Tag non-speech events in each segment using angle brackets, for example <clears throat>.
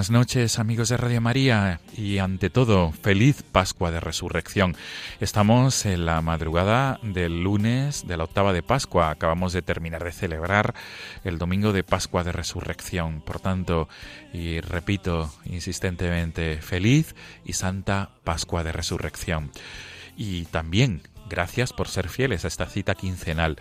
Buenas noches amigos de Radio María y ante todo feliz Pascua de Resurrección. Estamos en la madrugada del lunes de la octava de Pascua. Acabamos de terminar de celebrar el domingo de Pascua de Resurrección. Por tanto, y repito insistentemente, feliz y santa Pascua de Resurrección. Y también gracias por ser fieles a esta cita quincenal.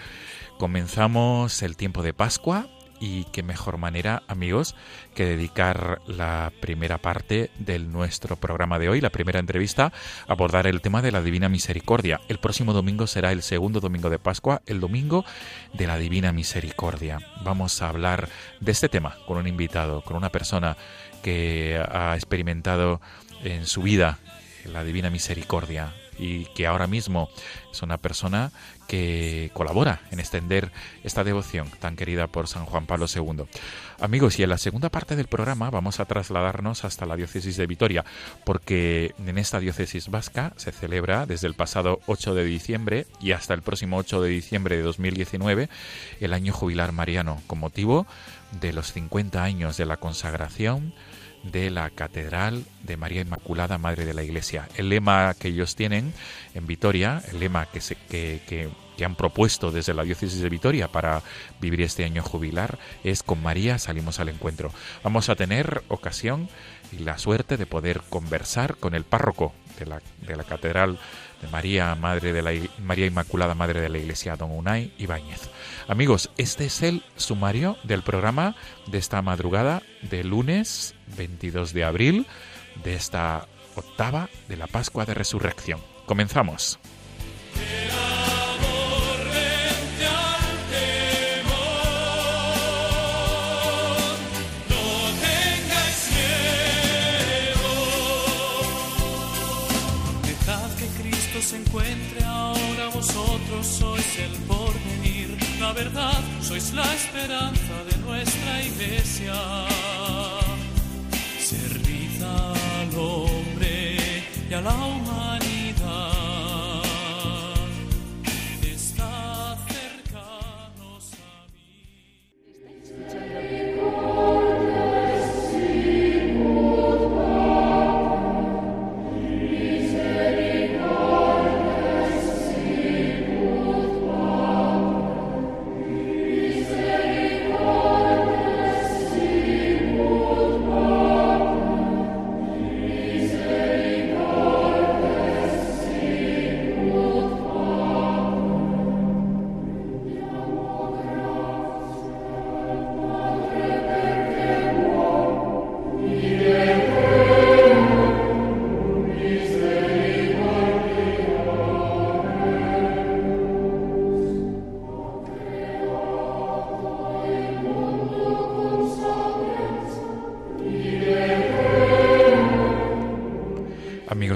Comenzamos el tiempo de Pascua y qué mejor manera, amigos, que dedicar la primera parte de nuestro programa de hoy, la primera entrevista, a abordar el tema de la Divina Misericordia. El próximo domingo será el segundo domingo de Pascua, el domingo de la Divina Misericordia. Vamos a hablar de este tema con un invitado, con una persona que ha experimentado en su vida la Divina Misericordia y que ahora mismo es una persona que colabora en extender esta devoción tan querida por San Juan Pablo II. Amigos, y en la segunda parte del programa vamos a trasladarnos hasta la diócesis de Vitoria, porque en esta diócesis vasca se celebra desde el pasado 8 de diciembre y hasta el próximo 8 de diciembre de 2019 el año jubilar mariano, con motivo de los 50 años de la consagración de la Catedral de María Inmaculada, Madre de la Iglesia. El lema que ellos tienen en Vitoria, el lema que, se, que, que, han propuesto desde la diócesis de Vitoria para vivir este año jubilar es con María salimos al encuentro. Vamos a tener ocasión y la suerte de poder conversar con el párroco de la, de la Catedral de María, Madre de la María Inmaculada, Madre de la Iglesia, Don Unai Ibáñez. Amigos, este es el sumario del programa de esta madrugada de lunes 22 de abril de esta octava de la Pascua de Resurrección. Comenzamos. Sois la esperanza de nuestra iglesia. Servid al hombre y a la humanidad.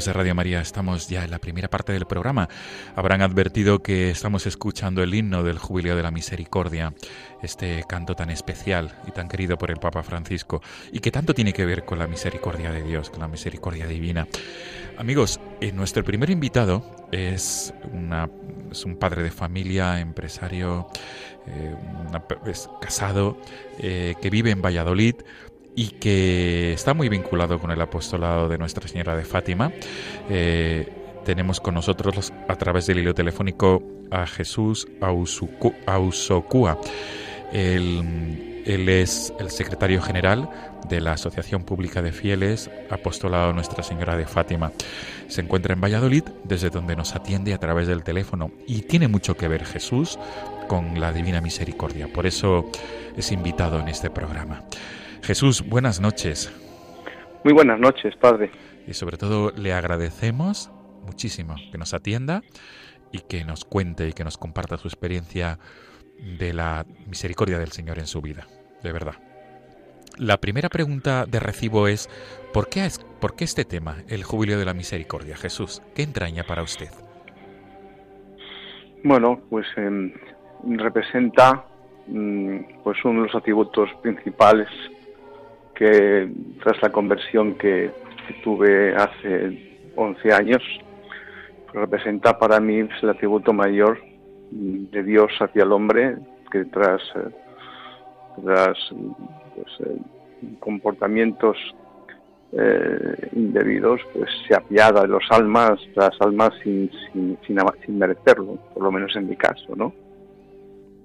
De Radio María, estamos ya en la primera parte del programa. Habrán advertido que estamos escuchando el himno del Jubileo de la Misericordia, este canto tan especial y tan querido por el Papa Francisco, y que tanto tiene que ver con la misericordia de Dios, con la misericordia divina. Amigos, eh, nuestro primer invitado es, una, es un padre de familia, empresario, eh, una, es casado, eh, que vive en Valladolid, y que está muy vinculado con el apostolado de Nuestra Señora de Fátima. Eh, tenemos con nosotros a través del hilo telefónico a Jesús Ausokua. Él, él es el secretario general de la Asociación Pública de Fieles Apostolado Nuestra Señora de Fátima. Se encuentra en Valladolid, desde donde nos atiende a través del teléfono. Y tiene mucho que ver Jesús con la Divina Misericordia. Por eso es invitado en este programa. Jesús, buenas noches. Muy buenas noches, Padre. Y sobre todo le agradecemos muchísimo que nos atienda y que nos cuente y que nos comparta su experiencia de la misericordia del Señor en su vida, de verdad. La primera pregunta de recibo es, ¿por qué, es, ¿por qué este tema, el jubileo de la misericordia, Jesús? ¿Qué entraña para usted? Bueno, pues em, representa mm, pues uno de los atributos principales que tras la conversión que, tuve hace 11 años, representa para mí el atributo mayor de Dios hacia el hombre que tras, eh, tras pues, eh, comportamientos eh, indebidos, pues se apiada de los almas, las almas sin, sin, sin, merecerlo, por lo menos en mi caso, ¿no?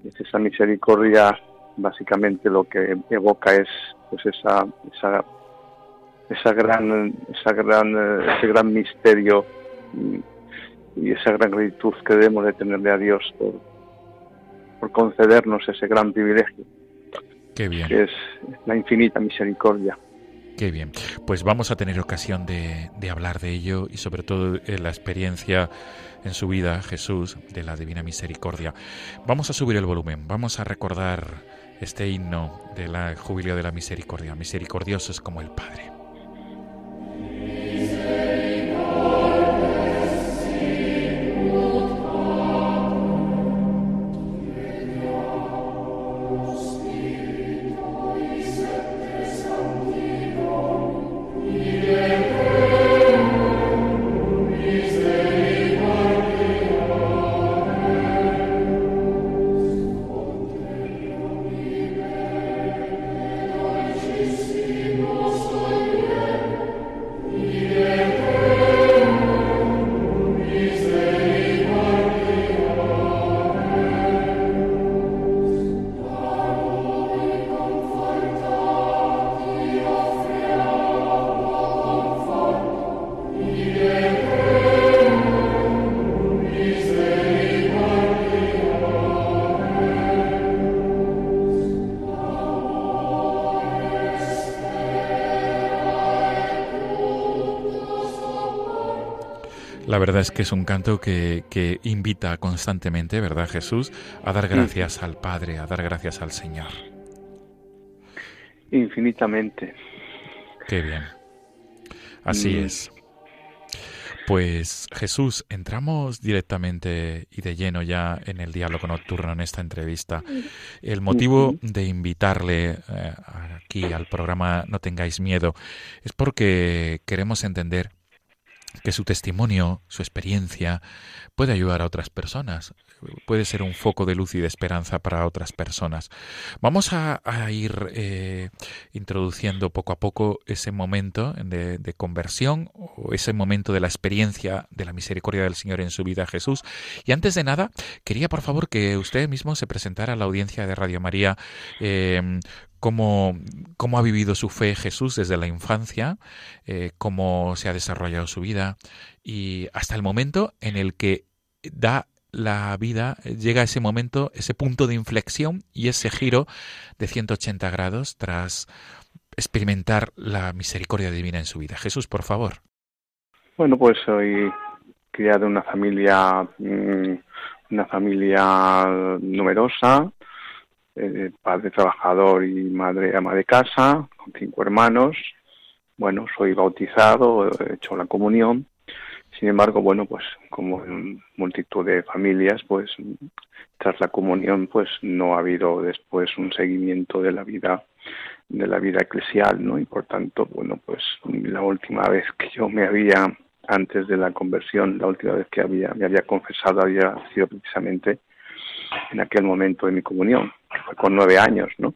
esa misericordia básicamente lo que evoca es pues esa esa esa gran esa gran ese gran misterio y esa gran gratitud que debemos de tenerle a Dios por, por concedernos ese gran privilegio. Qué bien. Que es la infinita misericordia. Qué bien. Pues vamos a tener ocasión de, de hablar de ello y sobre todo de la experiencia en su vida, Jesús, de la Divina Misericordia. Vamos a subir el volumen, vamos a recordar este himno de la jubileo de la misericordia. Misericordioso es como el Padre. Verdad es que es un canto que, que invita constantemente, ¿verdad Jesús?, a dar gracias al Padre, a dar gracias al Señor. Infinitamente. Qué bien. Así mm. es. Pues Jesús, entramos directamente y de lleno ya en el diálogo nocturno en esta entrevista. El motivo de invitarle eh, aquí al programa No tengáis miedo es porque queremos entender que su testimonio, su experiencia, puede ayudar a otras personas, puede ser un foco de luz y de esperanza para otras personas. Vamos a, ir eh, introduciendo poco a poco ese momento de, conversión o ese momento de la experiencia de la misericordia del Señor en su vida Jesús. Y antes de nada, quería por favor que usted mismo se presentara a la audiencia de Radio María eh, cómo, cómo ha vivido su fe Jesús desde la infancia, eh, cómo se ha desarrollado su vida y hasta el momento en el que da la vida, llega ese momento, ese punto de inflexión y ese giro de 180 grados tras experimentar la misericordia divina en su vida. Jesús, por favor. Bueno, pues soy criado en una familia, mm, una familia numerosa, eh, padre trabajador y madre ama de casa, con cinco hermanos. Bueno, soy bautizado, he hecho la comunión. Sin embargo, bueno, pues como en multitud de familias, pues tras la comunión, pues no ha habido después un seguimiento de la vida de la vida eclesial, ¿no? Y por tanto, bueno, pues la última vez que yo me había antes de la conversión, la última vez que había me había confesado había sido precisamente en aquel momento de mi comunión, con nueve años, ¿no?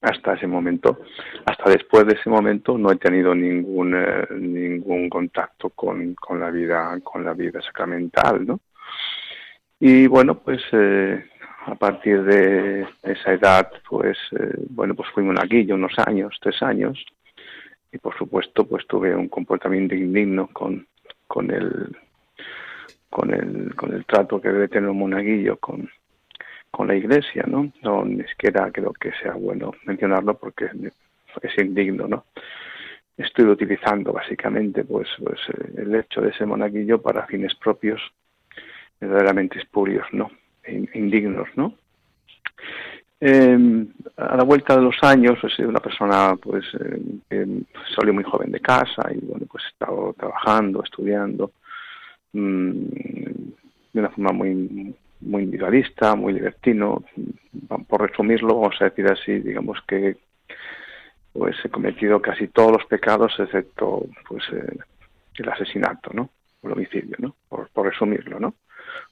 hasta ese momento. Hasta después de ese momento no he tenido ningún eh, ningún contacto con, con la vida con la vida sacramental, ¿no? Y bueno, pues eh, a partir de esa edad, pues eh, bueno, pues fui monaguillo unos años, tres años, y por supuesto, pues tuve un comportamiento indigno con con el con el con el trato que debe tener un monaguillo con con la iglesia, ¿no? No ni siquiera creo que sea bueno mencionarlo porque es indigno, ¿no? Estoy utilizando básicamente pues, pues eh, el hecho de ese monaguillo para fines propios verdaderamente espurios, ¿no? Indignos, ¿no? Eh, a la vuelta de los años he sido una persona pues eh, que salió muy joven de casa y bueno pues he estado trabajando, estudiando mmm, de una forma muy muy individualista, muy libertino. Por resumirlo, vamos a decir así, digamos que pues he cometido casi todos los pecados excepto pues eh, el asesinato, ¿no? El homicidio, ¿no? Por, resumirlo, ¿no?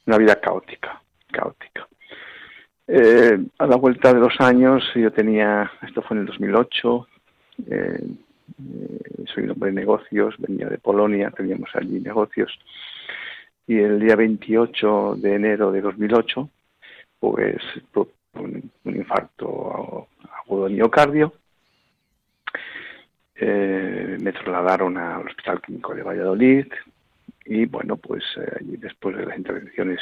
Una vida caótica, caótica. Eh, a la vuelta de los años, yo tenía, esto fue en el 2008, eh, soy un hombre de negocios, venía de Polonia, teníamos allí negocios, y el día 28 de enero de 2008, pues un, un infarto agudo de miocardio. Eh, me trasladaron al Hospital Clínico de Valladolid y bueno, pues eh, después de las intervenciones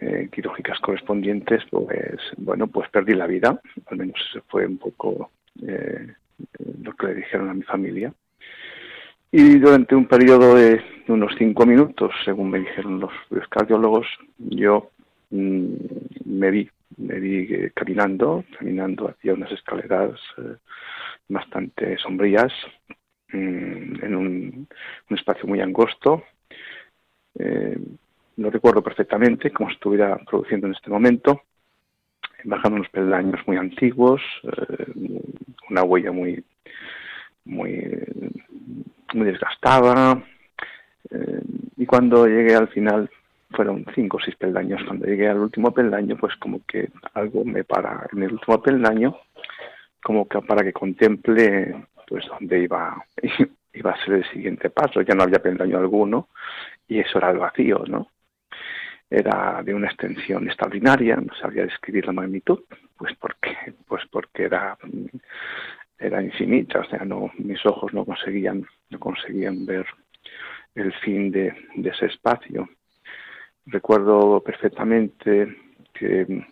eh, quirúrgicas correspondientes, pues bueno, pues perdí la vida, al menos eso fue un poco eh, lo que le dijeron a mi familia. Y durante un periodo de unos cinco minutos, según me dijeron los, cardiólogos, yo mmm, me vi, me vi eh, caminando, caminando hacia unas escaleras eh, bastante sombrías, mmm, en un, espacio muy angosto. Eh, lo recuerdo perfectamente, como estuviera produciendo en este momento, bajando unos peldaños muy antiguos, eh, una huella muy, muy muy desgastada. Eh, y cuando llegué al final, fueron cinco o seis peldaños. Cuando llegué al último peldaño, pues como que algo me para en el último peldaño, como que para que contemple pues dónde iba, <laughs> iba a ser el siguiente paso. Ya no había peldaño alguno y eso era el vacío, ¿no? Era de una extensión extraordinaria, no sabía describir la magnitud, pues porque, pues porque era era infinita, o sea, no, mis ojos no conseguían, no conseguían ver el fin de, ese espacio. Recuerdo perfectamente que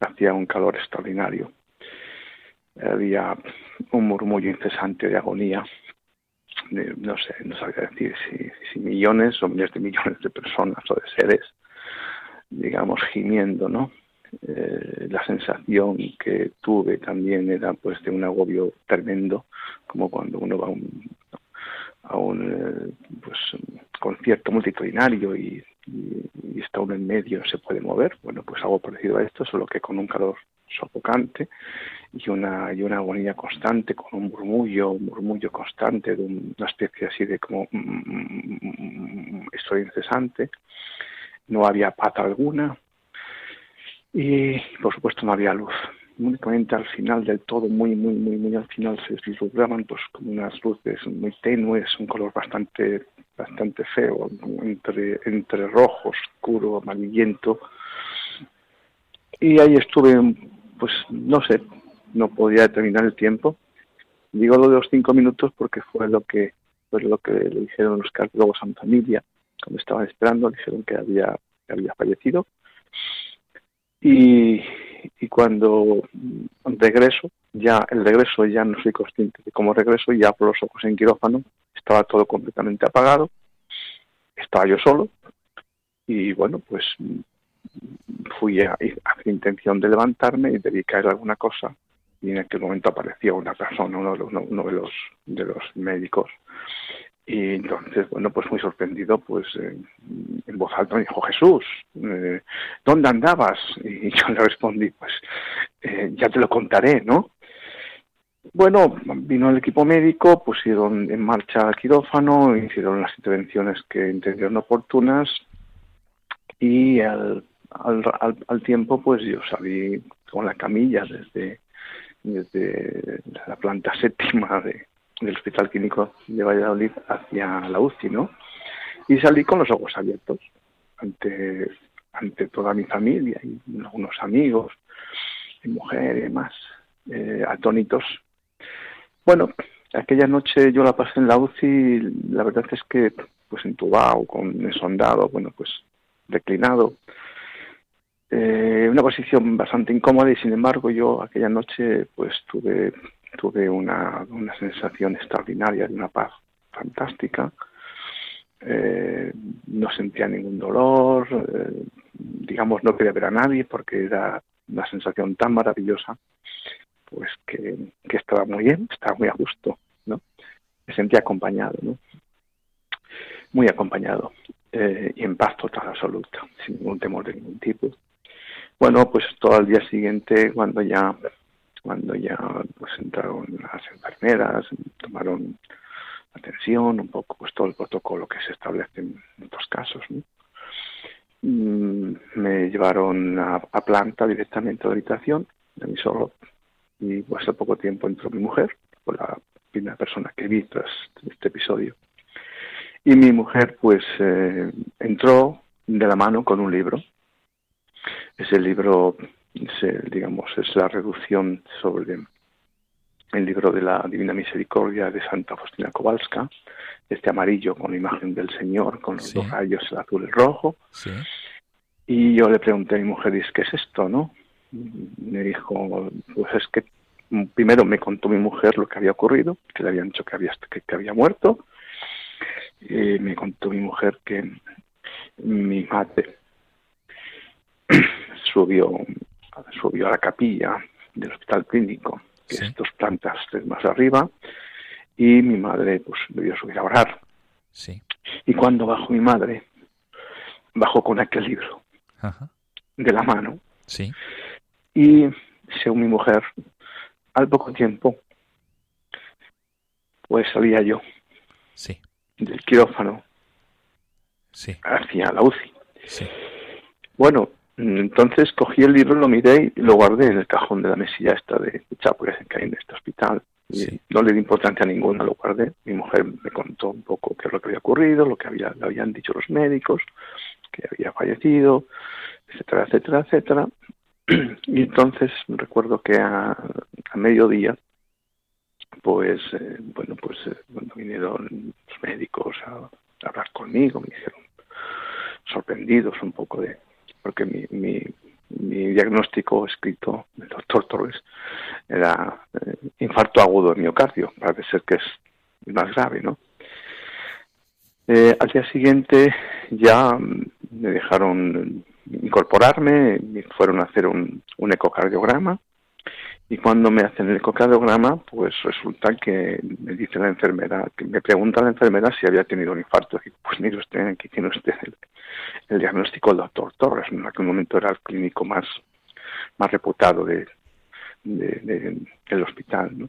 hacía un calor extraordinario. Había un murmullo incesante de agonía. No sé, no sabía decir si millones o miles de millones de personas o de seres, digamos, gimiendo, ¿no? Eh, la sensación que tuve también era pues de un agobio tremendo, como cuando uno va a un, eh, pues, concierto multitudinario y, está uno en medio, se puede mover. Bueno, pues algo parecido a esto, solo que con un calor sofocante y una, y una agonía constante, con un murmullo, un murmullo constante de un, una especie así de como mm, estoy incesante. No había pata alguna, y por supuesto no había luz. Únicamente al final del todo, muy, muy, muy, muy al final se vislumbraban pues como unas luces muy tenues, un color bastante, bastante feo, entre, entre rojo, oscuro, amarillento. Y ahí estuve, pues no sé, no podía determinar el tiempo. Digo lo de los cinco minutos porque fue lo que fue lo que le dijeron los cardiólogos a mi familia cuando estaban esperando, dijeron que había, que había fallecido y, cuando regreso, ya el regreso ya no soy consciente de cómo regreso, ya por los ojos en quirófano, estaba todo completamente apagado, estaba yo solo y bueno, pues fui a, la intención de levantarme y debí caer alguna cosa y en aquel momento apareció una persona, uno de los, uno de los, de los médicos y entonces, bueno, pues muy sorprendido, pues eh, en voz alta me dijo, Jesús, eh, ¿dónde andabas? Y <laughs> yo le respondí, pues eh, ya te lo contaré, ¿no? Bueno, vino el equipo médico, pusieron en marcha el quirófano, hicieron las intervenciones que entendieron oportunas y al, al, al, tiempo pues yo salí con la camilla desde, desde la planta séptima del Hospital Clínico de Valladolid hacia la UCI, ¿no? Y salí con los ojos abiertos ante, ante toda mi familia y algunos amigos, mi mujer y demás, eh, atónitos. Bueno, aquella noche yo la pasé en la UCI la verdad es que pues entubado, con sondado, bueno, pues declinado, eh, una posición bastante incómoda y sin embargo yo aquella noche pues tuve tuve una, una sensación extraordinaria de una paz fantástica. Eh, no sentía ningún dolor eh, digamos no quería ver a nadie porque era una sensación tan maravillosa pues que, que estaba muy bien estaba muy a gusto no me sentía acompañado no muy acompañado eh, y en paz total absoluta sin ningún temor de ningún tipo. Bueno, pues todo al día siguiente, cuando ya cuando ya pues entraron las enfermeras, tomaron atención, un poco pues todo el protocolo que se establece en estos casos, mm, me llevaron a, planta directamente a la habitación de mí solo y pues al poco tiempo entró mi mujer, fue la primera persona que vi tras este episodio. Y mi mujer pues eh, entró de la mano con un libro ese libro, digamos, es la reducción sobre el libro de la Divina Misericordia de Santa Faustina Kowalska, este amarillo con la imagen del Señor, con los dos rayos, el azul y el rojo. Y yo le pregunté a mi mujer, ¿qué es esto, no? Me dijo, pues es que primero me contó mi mujer lo que había ocurrido, que le habían dicho que había, que había muerto. Y me contó mi mujer que mi madre <clears throat> subió, subió a la capilla del hospital clínico, que es dos plantas más arriba, y mi madre pues debió subir a orar. Sí. Y cuando bajó mi madre, bajó con aquel libro de la mano. Sí. Y según mi mujer, al poco tiempo, pues salía yo sí. del quirófano sí. hacia la UCI. Sí. Bueno, entonces cogí el libro, lo miré y lo guardé en el cajón de la mesilla esta de chapas que hay en este hospital. Y no le di importancia a ninguno, lo guardé. Mi mujer me contó un poco qué es lo que había ocurrido, lo que había, le habían dicho los médicos, que había fallecido, etcétera, etcétera, etcétera. <clears throat> Y entonces recuerdo que a, a mediodía, pues, eh, bueno, pues eh, cuando vinieron los médicos a hablar conmigo, me dijeron sorprendidos un poco de porque mi, mi, diagnóstico escrito del doctor Torres era eh, infarto agudo de miocardio, parece ser que es más grave, ¿no? Eh, al día siguiente ya me dejaron incorporarme, me fueron a hacer un, un ecocardiograma y cuando me hacen el ecocardiograma, pues resulta que me dice la enfermera, que me pregunta la enfermera si había tenido un infarto. Y pues mire usted, aquí tiene usted el, diagnóstico del doctor Torres, en aquel momento era el clínico más, más reputado de, del hospital.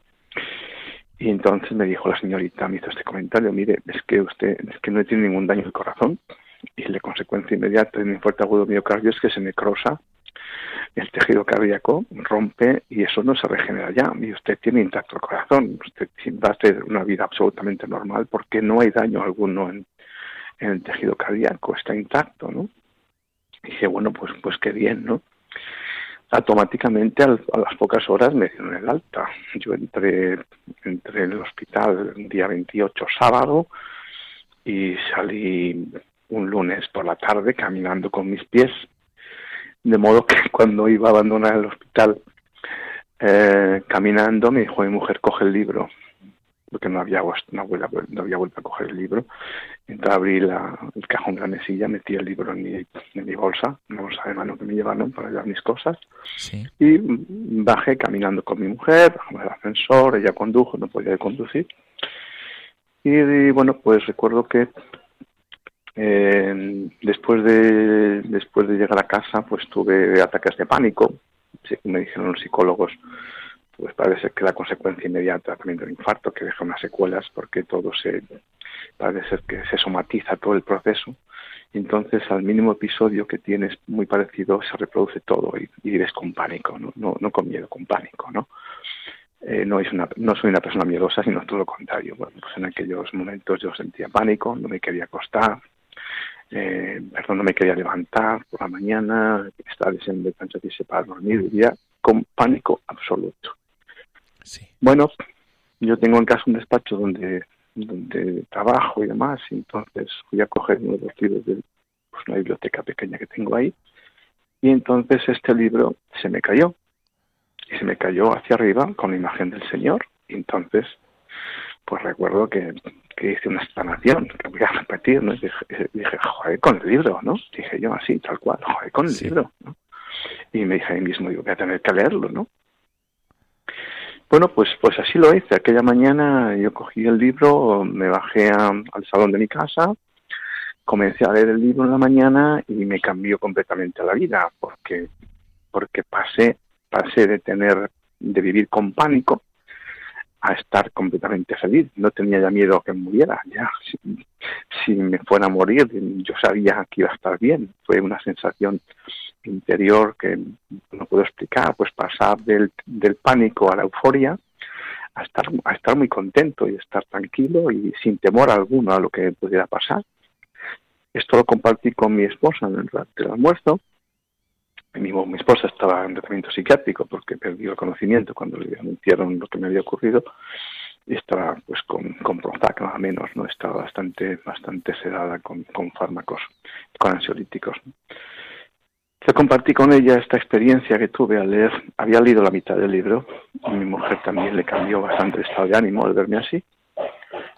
Y entonces me dijo la señorita, me hizo este comentario, mire, es que usted es que no tiene ningún daño del corazón y la consecuencia inmediata de un infarto agudo miocardio es que se necrosa el tejido cardíaco rompe y eso no se regenera ya. Y usted tiene intacto el corazón, usted va a tener una vida absolutamente normal porque no hay daño alguno en, el tejido cardíaco, está intacto, ¿no? Y dije, bueno, pues, pues qué bien, ¿no? Automáticamente a las pocas horas me dieron el alta. Yo entré, entré en el hospital el día 28 sábado y salí un lunes por la tarde caminando con mis pies de modo que <laughs> cuando iba a abandonar el hospital eh, caminando, me dijo mi mujer, coge el libro, porque no había, no había, no había vuelto a coger el libro. Entonces abrí la, el cajón de la mesilla, metí el libro en mi, en mi bolsa, una bolsa de mano que me llevaron para llevar mis cosas, y bajé caminando con mi mujer, bajamos el ascensor, ella condujo, no podía conducir. y bueno, pues recuerdo que eh, después de después de llegar a casa, pues tuve ataques de pánico. me dijeron los psicólogos, pues parece que la consecuencia inmediata también del infarto, que deja unas secuelas, porque todo se parece ser que se somatiza todo el proceso entonces al mínimo episodio que tienes muy parecido se reproduce todo y, y vives con pánico, ¿no? No, no con miedo, con pánico, ¿no? Eh, no, es una, no soy una persona miedosa, sino todo lo contrario. Bueno, pues en aquellos momentos yo sentía pánico, no me quería acostar, eh, perdón, no me quería levantar por la mañana, estaba deseando de para dormir, vivía con pánico absoluto. Sí. Bueno, yo tengo en casa un despacho donde, donde trabajo y demás, y entonces fui a coger uno de los libros de pues, una biblioteca pequeña que tengo ahí, y entonces este libro se me cayó y se me cayó hacia arriba con la imagen del Señor. Y entonces, pues recuerdo que, que hice una exclamación, que voy a repetir, ¿no? dije, dije, joder, con el libro, ¿no? Dije yo así, tal cual, joder, con el libro, ¿no? Y me dije a mí mismo, digo, voy a tener que leerlo, ¿no? Bueno, pues, pues así lo hice. Aquella mañana yo cogí el libro, me bajé al salón de mi casa, comencé a leer el libro en la mañana y me cambió completamente la vida, porque, porque pasé pasé de tener, de vivir con pánico a estar completamente feliz. No tenía ya miedo a que muriera. Ya, si, me fuera a morir, yo sabía que iba a estar bien. Fue una sensación interior que no puedo explicar. Pues pasar del, del pánico a la euforia a estar, a estar muy contento y estar tranquilo y sin temor alguno a lo que pudiera pasar. Esto lo compartí con mi esposa en el almuerzo mi, esposa estaba en tratamiento psiquiátrico porque perdió el conocimiento cuando le anunciaron lo que me había ocurrido. Y estaba pues con, con Prozac nada menos, no estaba bastante bastante sedada con, con fármacos, con ansiolíticos. Yo compartí con ella esta experiencia que tuve al leer, había leído la mitad del libro, mi mujer también le cambió bastante el estado de ánimo al verme así,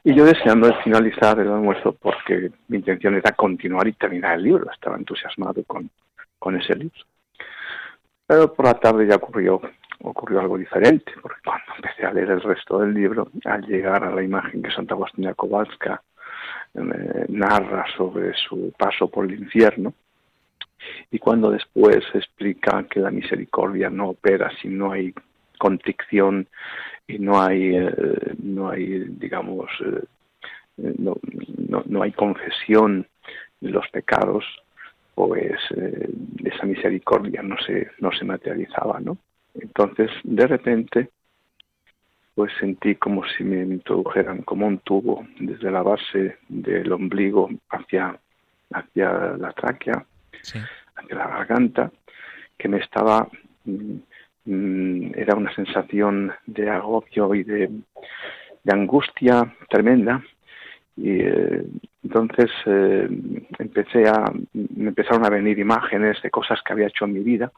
y yo deseando finalizar el almuerzo porque mi intención era continuar y terminar el libro, estaba entusiasmado con, con ese libro. Pero por la tarde ya ocurrió, ocurrió algo diferente, porque cuando empecé a leer el resto del libro, al llegar a la imagen que Santa Agustina Kowalska eh, narra sobre su paso por el infierno, y cuando después explica que la misericordia no opera si no hay contrición y no hay, eh, no hay digamos, eh, no, no, no hay confesión de los pecados, pues eh, esa misericordia no se, no se materializaba, ¿no? Entonces, de repente, pues sentí como si me introdujeran como un tubo desde la base del ombligo hacia, hacia la tráquea, hacia la garganta, que me estaba, mm, mm, era una sensación de agobio y de, de angustia tremenda, y eh, entonces eh, empecé a me empezaron a venir imágenes de cosas que había hecho en mi vida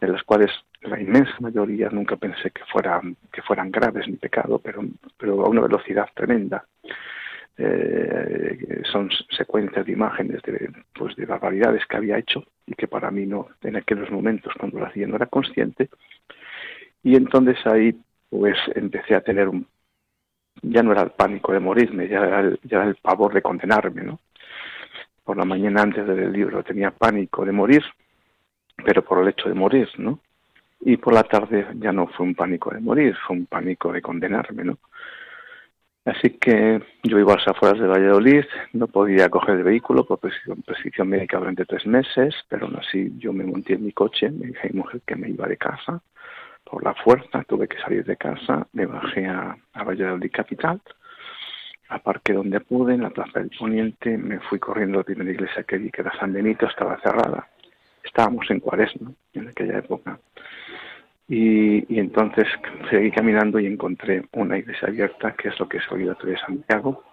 de las cuales la inmensa mayoría nunca pensé que fueran que fueran graves ni pecado pero pero a una velocidad tremenda. Eh, son secuencias de imágenes de pues de barbaridades que había hecho y que para mí no en aquellos momentos cuando lo hacía no era consciente. Y entonces ahí pues empecé a tener un ya no era el pánico de morirme, ya era el, ya el pavor de condenarme, ¿no? Por la mañana antes del libro tenía pánico de morir, pero por el hecho de morir, ¿no? Y por la tarde ya no fue un pánico de morir, fue un pánico de condenarme, ¿no? Así que yo iba a las afueras de Valladolid, no podía coger el vehículo por prescripción, médica durante tres meses, pero aún así yo me monté en mi coche, me dije a mi mujer que me iba de casa, por la fuerza tuve que salir de casa, me bajé a, Valladolid Capital, aparqué donde pude, en la Plaza del Poniente, me fui corriendo a la primera iglesia que vi, que era San Benito, estaba cerrada. Estábamos en Cuaresma en aquella época. Y, entonces seguí caminando y encontré una iglesia abierta, que es lo que es Oído de Santiago.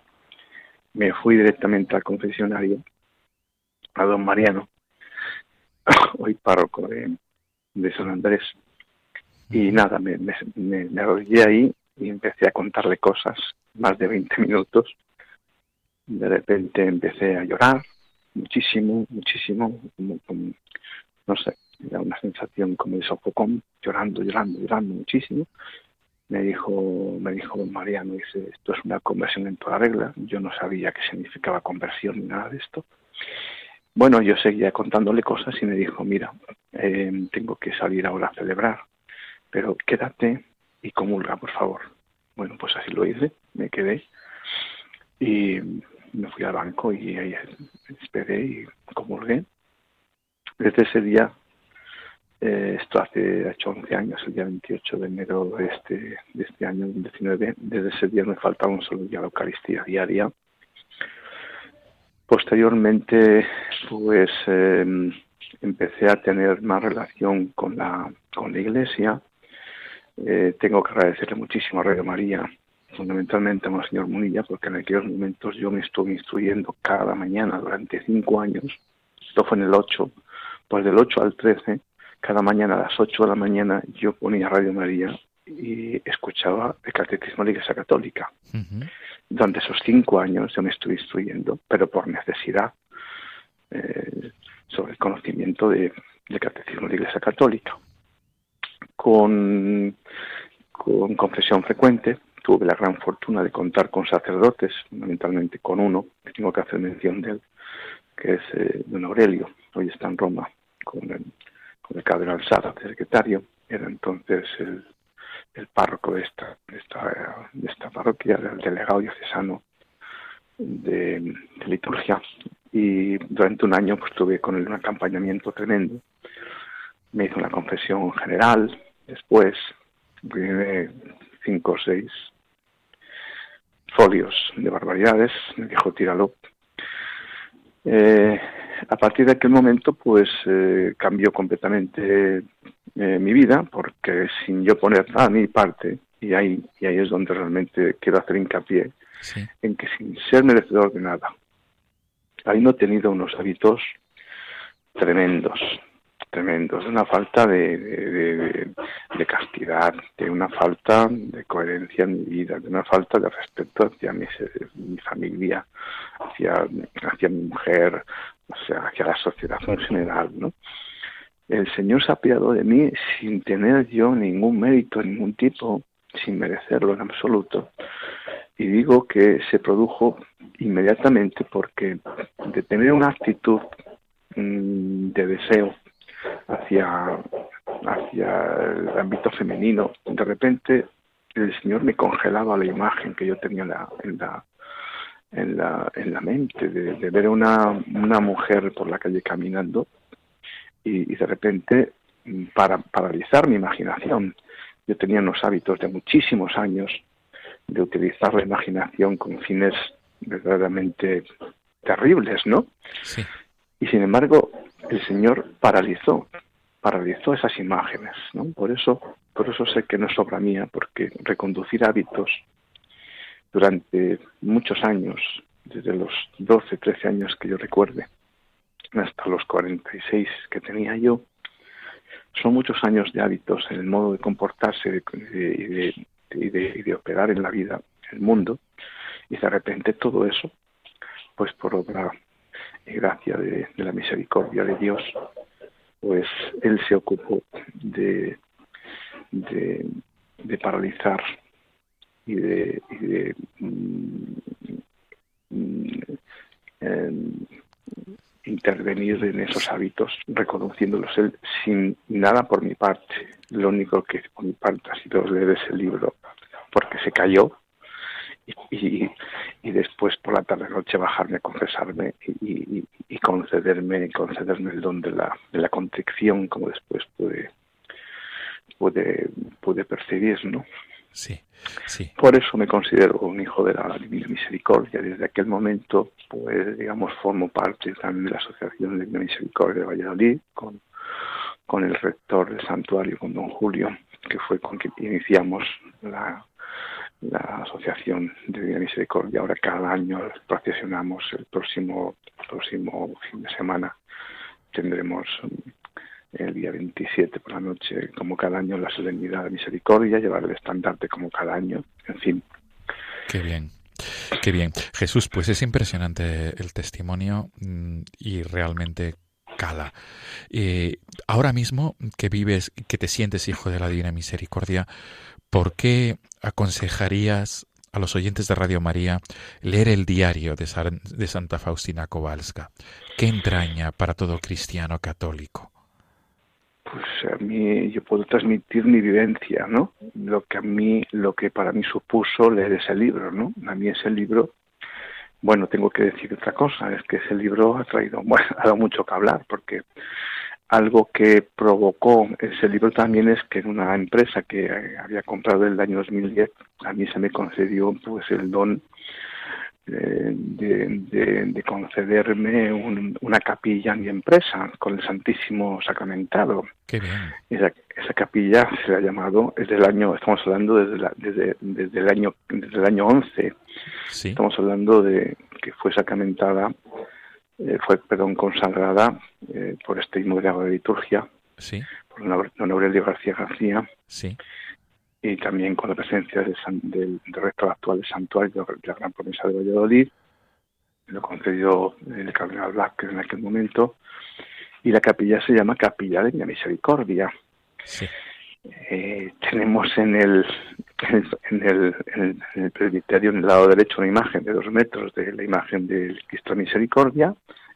Me fui directamente al confesionario, a don Mariano, <laughs> hoy párroco de, de San Andrés, y nada, me, me, me, arrodillé ahí y empecé a contarle cosas, más de 20 <laughs> minutos. De repente empecé a llorar muchísimo, muchísimo, como, no sé, era una sensación como de sofocón, llorando, llorando, llorando muchísimo. Me dijo, me dijo Mariano, dice, esto es una conversión en toda regla. Yo no sabía qué significaba conversión ni nada de esto. Bueno, yo seguía contándole cosas y me dijo, mira, eh, tengo que salir ahora a celebrar pero quédate y comulga, por favor. Bueno, pues así lo hice, me quedé y me fui al banco y ahí esperé y comulgué. Desde ese día, eh, esto hace hecho 11 años, el día 28 de enero de este, de este año 2019, desde ese día me faltaba un solo día la Eucaristía diaria. Posteriormente, pues em, empecé a tener más relación con la, con la Iglesia. Eh, tengo que agradecerle muchísimo a Radio María fundamentalmente a Monseñor Munilla, porque en aquellos momentos yo me estuve instruyendo cada mañana durante cinco años, esto fue en el 8, pues del 8 al 13, cada mañana a las 8 de la mañana yo ponía Radio María y escuchaba el Catecismo de la Iglesia Católica. Durante esos cinco años yo me estuve instruyendo, pero por necesidad, eh, sobre el conocimiento de, del Catecismo de la Iglesia Católica. Con, con confesión frecuente, tuve la gran fortuna de contar con sacerdotes, fundamentalmente con uno, que tengo que hacer mención de él, que es eh, don Aurelio, hoy está en Roma con el, con el cardenal Sara, secretario, era entonces el, el párroco de esta, de esta, de esta parroquia, el delegado diocesano de, de, liturgia, y durante un año pues tuve con él un acompañamiento tremendo. Me hizo una confesión general, después, cinco o seis folios de barbaridades, me dijo tíralo. Eh, a partir de aquel momento, pues eh, cambió completamente eh, mi vida, porque sin yo poner nada mi parte, y ahí, y ahí es donde realmente quiero hacer hincapié, en que sin ser merecedor de nada, no he tenido unos hábitos tremendos, tremendo, es una falta de, de, castidad, de una falta de coherencia en mi vida, de una falta de respeto hacia mi, mi familia, hacia, hacia mi mujer, o sea, hacia la sociedad en general, ¿no? El Señor se ha apiado de mí sin tener yo ningún mérito, ningún tipo, sin merecerlo en absoluto. Y digo que se produjo inmediatamente porque de tener una actitud mm, de deseo hacia, hacia el ámbito femenino. De repente el Señor me congelaba la imagen que yo tenía en la, en la, en la, en la mente, de, ver una, una mujer por la calle caminando y, y de repente para paralizar mi imaginación. Yo tenía unos hábitos de muchísimos años de utilizar la imaginación con fines verdaderamente terribles, ¿no? Sí. Y sin embargo, el Señor paralizó, paralizó esas imágenes, ¿no? Por eso, por eso sé que no es obra mía, porque reconducir hábitos durante muchos años, desde los 12, 13 años que yo recuerde, hasta los 46 que tenía yo, son muchos años de hábitos en el modo de comportarse y de, de, operar en la vida, en el mundo, y de repente todo eso, pues por obra gracia de, la misericordia de Dios, pues Él se ocupó de, de, paralizar y de, mm, em, intervenir en esos hábitos, reconociéndolos él sin nada por mi parte. Lo único que por mi parte ha sido leer ese libro porque se cayó y, y después por la tarde noche bajarme a confesarme y, y, concederme concederme el don de la, de la contrición como después pude pude pude percibir no sí sí. Por eso me considero un hijo de la divina misericordia. Desde aquel momento pues digamos formo parte también de la asociación de la misericordia de Valladolid con con el rector del santuario con don Julio que fue con quien iniciamos la la Asociación de Misericordia. Ahora cada año procesionamos el próximo, próximo fin de semana. Tendremos mm, el día 27 por la noche, como cada año, la solemnidad de misericordia, llevar el estandarte como cada año, en fin. Qué bien. Qué bien. Jesús, pues es impresionante el testimonio mm, y realmente cala. Eh, ahora mismo que vives, que te sientes hijo de la Divina Misericordia, ¿por qué aconsejarías a los oyentes de Radio María leer el diario de, Santa Faustina Kowalska? ¿Qué entraña para todo cristiano católico? Pues a mí yo puedo transmitir mi vivencia, ¿no? Lo que a mí, lo que para mí supuso leer ese libro, ¿no? A mí ese libro bueno, tengo que decir otra cosa, es que ese libro ha traído, <laughs> bueno, ha dado mucho que hablar, porque algo que provocó ese libro también es que en una empresa que había comprado en el año 2010, a mí se me concedió pues el don eh, de, concederme una capilla en mi empresa con el Santísimo Sacramentado. Qué bien. Esa, esa capilla se ha llamado, es del año, estamos hablando desde, desde, desde, el año desde el año 11. Sí. Estamos hablando de que fue sacramentada, eh, fue, perdón, consagrada eh, por este de la liturgia, sí. por don Aurelio García García. Sí y también con la presencia del, del, rector actual del santuario de la Gran Promesa de Valladolid, lo concedió el cardenal Black en aquel momento, y la capilla se llama Capilla de la Misericordia. Sí. Eh, tenemos en el, en el, en el, presbiterio, en el lado derecho, una imagen de dos metros de la imagen del Cristo Misericordia,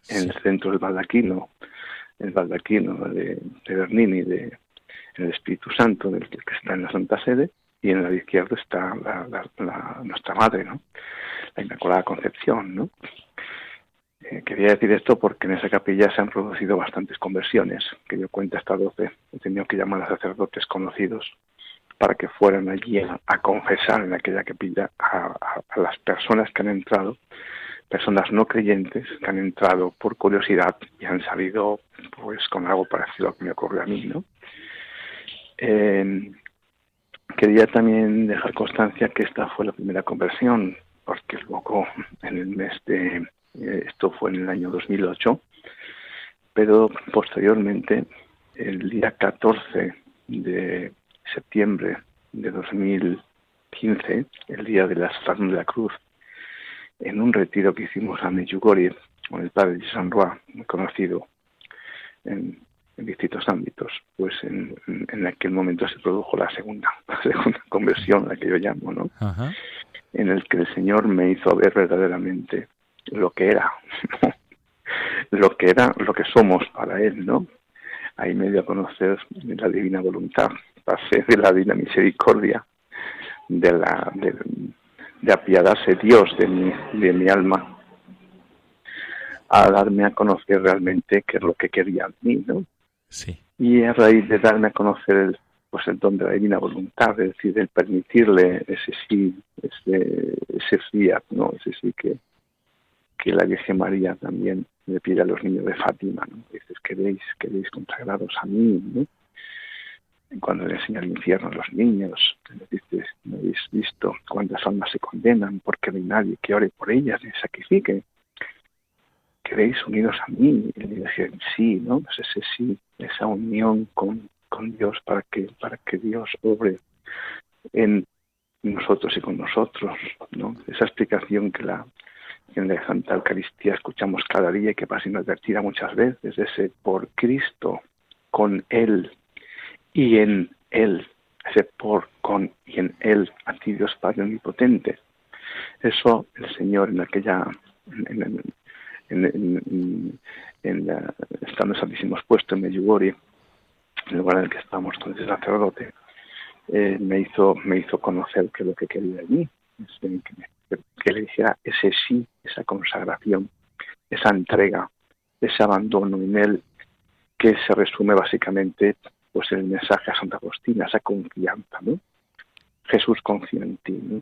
en el centro del baldaquino, el baldaquino de, de Bernini, de, el Espíritu Santo, del que está en la Santa Sede, y en la izquierda está la, nuestra Madre, ¿no? La Inmaculada Concepción, ¿no? Eh, quería decir esto porque en esa capilla se han producido bastantes conversiones, que yo cuento hasta 12. He tenido que llamar a sacerdotes conocidos para que fueran allí a, confesar en aquella capilla a, a, las personas que han entrado, personas no creyentes que han entrado por curiosidad y han salido pues con algo parecido a lo que me ocurrió a mí, ¿no? Eh, quería también dejar constancia que esta fue la primera conversión, porque luego en el mes de, esto fue en el año 2008, pero posteriormente, el día 14 de septiembre de 2015, el día de la Estación de la Cruz, en un retiro que hicimos a Medjugorje con el padre de San Roa, muy conocido en, en distintos ámbitos, pues en, en, aquel momento se produjo la segunda, <laughs> la segunda conversión, la que yo llamo, ¿no? En el que el Señor me hizo ver verdaderamente lo que era, lo que era, lo que somos para Él, ¿no? Ahí me dio a conocer la divina voluntad, pasé de la divina misericordia, de la de, de apiadarse Dios de mi, de mi alma, a darme a conocer realmente qué es lo que quería en mí, ¿no? Y a raíz de darme a conocer el, pues el don de la divina voluntad, es decir, el permitirle ese sí, ese, ese fiat, ¿no? Ese sí que, que la Virgen María también le pide a los niños de Fátima, ¿no? Dices, queréis, queréis consagrados a mí, ¿no? Cuando le enseña el infierno a los niños, les dices, no habéis visto cuántas almas se condenan porque no hay nadie que ore por ellas ni sacrifique queréis unidos a mí. Y le dije, sí, ¿no? Pues ese sí, esa unión con, con Dios para que, para que Dios obre en nosotros y con nosotros, ¿no? Esa explicación que la en la Santa Eucaristía escuchamos cada día y que pasa inadvertida muchas veces, ese por Cristo, con Él y en Él, ese por, con y en Él, a ti Dios Padre Omnipotente. Eso el Señor en aquella, en, en, en, la, estando Santísimos puesto en Medjugorje, en el lugar en el que estábamos con ese sacerdote, eh, me hizo me hizo conocer que lo que quería allí, que, que le dijera ese sí, esa consagración, esa entrega, ese abandono en él, que se resume básicamente pues el mensaje a Santa Agustina, esa confianza, ¿no? Jesús confía en ti, ¿no?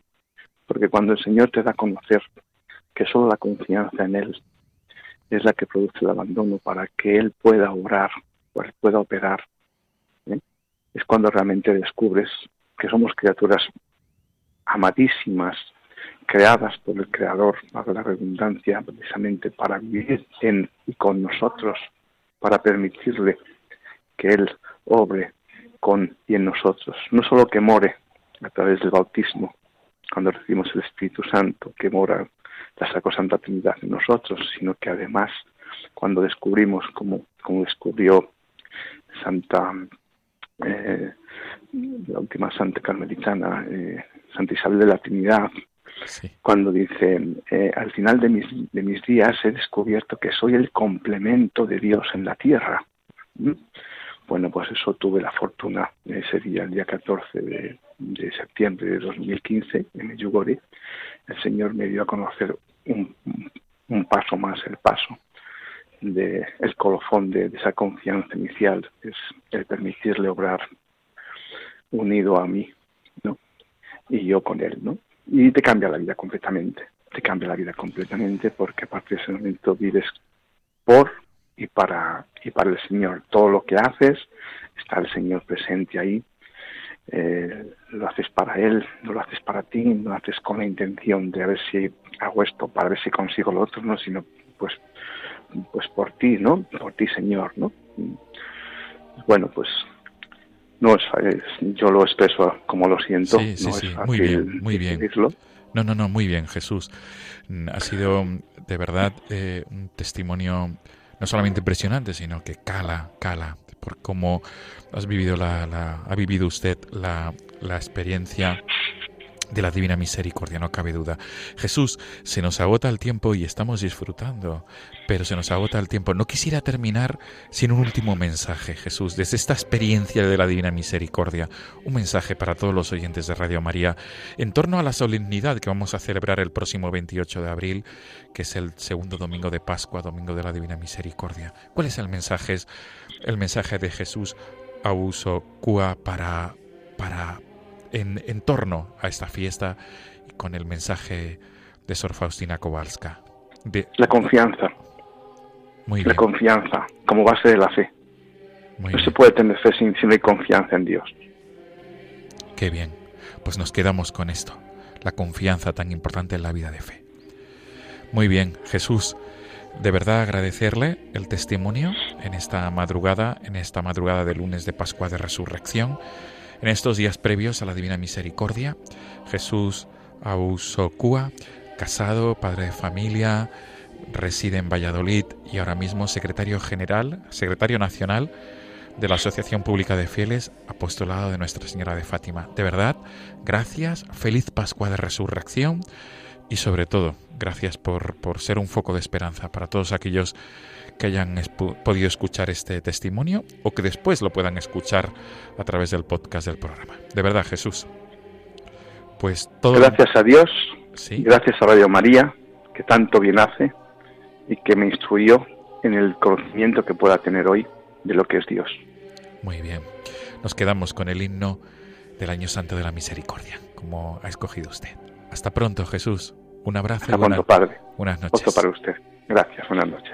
Porque cuando el Señor te da a conocer que solo la confianza en Él es la que produce el abandono para que Él pueda obrar, pueda operar. ¿eh? Es cuando realmente descubres que somos criaturas amadísimas, creadas por el Creador, para la redundancia, precisamente para vivir en y con nosotros, para permitirle que Él obre con y en nosotros. No solo que more a través del bautismo, cuando recibimos el Espíritu Santo, que mora la Sacrosanta Trinidad en nosotros, sino que además cuando descubrimos, como, como descubrió Santa, eh, la última Santa Carmelitana, eh, Santa Isabel de la Trinidad, cuando dice, eh, al final de mis, de mis días he descubierto que soy el complemento de Dios en la tierra. ¿Mm? Bueno, pues eso tuve la fortuna ese día, el día 14 de, de septiembre de 2015, en Medjugorje, el Señor me dio a conocer un, paso más, el paso de el colofón de, esa confianza inicial, es el permitirle obrar unido a mí, ¿no? Y yo con él, ¿no? Y te cambia la vida completamente, te cambia la vida completamente porque a partir de ese momento vives por y para y para el Señor. Todo lo que haces está el Señor presente ahí. Eh, lo haces para Él, no lo haces para ti, no lo haces con la intención de a ver si hago esto para ver si consigo lo otro, no, sino pues pues por ti, ¿no? Por ti, Señor, ¿no? Bueno, pues no es, yo lo expreso como lo siento. Sí, sí, sí. muy bien, muy bien. No, no, no, muy bien, Jesús. Ha sido de verdad eh, un testimonio no solamente impresionante, sino que cala, cala, por cómo has vivido la, la ha vivido usted la, la experiencia de la divina misericordia, no cabe duda. Jesús, se nos agota el tiempo y estamos disfrutando, pero se nos agota el tiempo. No quisiera terminar sin un último mensaje, Jesús, desde esta experiencia de la divina misericordia, un mensaje para todos los oyentes de Radio María en torno a la solemnidad que vamos a celebrar el próximo 28 de abril, que es el segundo domingo de Pascua, domingo de la divina misericordia. ¿Cuál es el mensaje? El mensaje de Jesús a uso cua para para en, torno a esta fiesta con el mensaje de Sor Faustina Kowalska. De... La confianza. Muy La confianza como base de la fe. no se puede tener fe sin, sin confianza en Dios. Qué bien. Pues nos quedamos con esto. La confianza tan importante en la vida de fe. Muy bien, Jesús. De verdad agradecerle el testimonio en esta madrugada, en esta madrugada de lunes de Pascua de Resurrección en estos días previos a la Divina Misericordia, Jesús Ausocua, casado, padre de familia, reside en Valladolid y ahora mismo secretario general, secretario nacional de la Asociación Pública de Fieles, apostolado de Nuestra Señora de Fátima. De verdad, gracias, feliz Pascua de Resurrección y sobre todo, gracias por, por ser un foco de esperanza para todos aquellos que hayan podido escuchar este testimonio o que después lo puedan escuchar a través del podcast del programa. De verdad, Jesús. Pues todo. Gracias a Dios, ¿Sí? gracias a Radio María, que tanto bien hace y que me instruyó en el conocimiento que pueda tener hoy de lo que es Dios. Muy bien. Nos quedamos con el himno del Año Santo de la Misericordia, como ha escogido usted. Hasta pronto, Jesús. Un abrazo. Hasta pronto, Padre. Buenas noches. Otro para usted. Gracias. Buenas noches.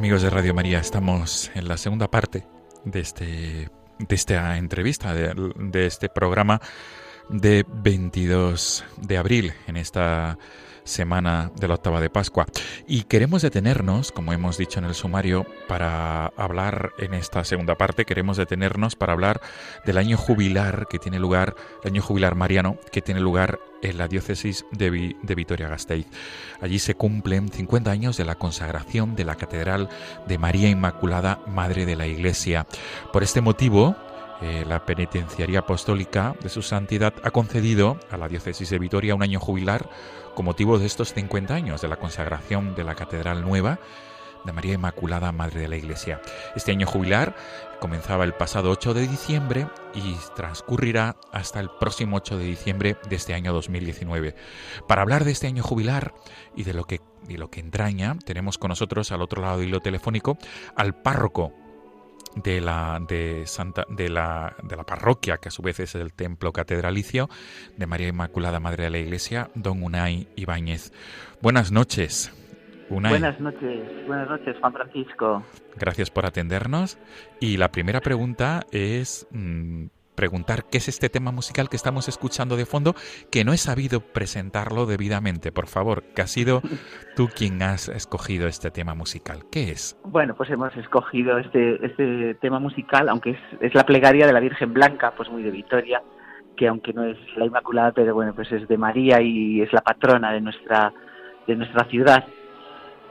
Amigos de Radio María, estamos en la segunda parte de, este, de esta entrevista, de, de este programa de 22 de abril, en esta semana de la octava de Pascua. Y queremos detenernos, como hemos dicho en el sumario, para hablar en esta segunda parte, queremos detenernos para hablar del año jubilar que tiene lugar, el año jubilar mariano, que tiene lugar en la diócesis de, de Vitoria-Gasteiz. Allí se cumplen 50 años de la consagración de la Catedral de María Inmaculada, Madre de la Iglesia. Por este motivo, eh, la Penitenciaría Apostólica de su Santidad ha concedido a la Diócesis de Vitoria un año jubilar con motivo de estos 50 años de la consagración de la Catedral Nueva de María Inmaculada, Madre de la Iglesia. Este año jubilar comenzaba el pasado 8 de diciembre y transcurrirá hasta el próximo 8 de diciembre de este año 2019. Para hablar de este año jubilar y de lo que, y lo que entraña, tenemos con nosotros al otro lado del hilo telefónico al párroco de la, de, Santa, de, la, de la parroquia, que a su vez es el templo catedralicio de María Inmaculada Madre de la Iglesia, don Unai Ibáñez. Buenas noches. Unai. Buenas noches, buenas noches, Juan Francisco. Gracias por atendernos. Y la primera pregunta es mm, preguntar qué es este tema musical que estamos escuchando de fondo, que no he sabido presentarlo debidamente. Por favor, que has sido <laughs> tú quien has escogido este tema musical. ¿Qué es? Bueno, pues hemos escogido este, este tema musical, aunque es, es la plegaria de la Virgen Blanca, pues muy de Vitoria, que aunque no es la Inmaculada, pero bueno, pues es de María y es la patrona de nuestra, de nuestra ciudad.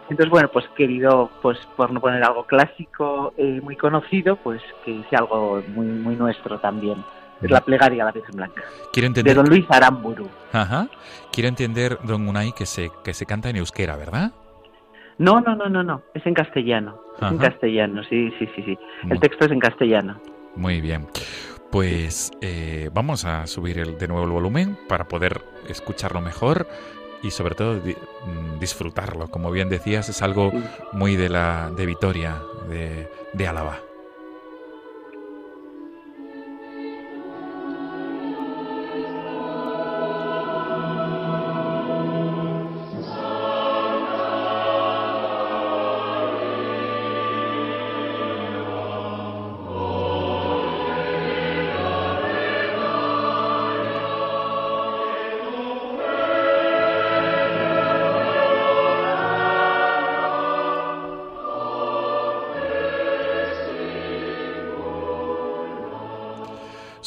Entonces, bueno, pues querido, pues por no poner algo clásico eh, muy conocido, pues que sea algo muy muy nuestro también. Es la plegaria a la Virgen Blanca. Quiero entender... De don Luis Aramburu. Ajá. Quiero entender, don Unai, que se, que se canta en euskera, ¿verdad? No, no, no, no, no. Es en castellano. Es en castellano, sí, sí, sí, sí. El texto es en castellano. Muy bien. Pues eh, vamos a subir el, de nuevo el volumen para poder escucharlo mejor y sobre todo mm, disfrutarlo. Como bien decías, es algo muy de la de Vitoria, de, de Álava.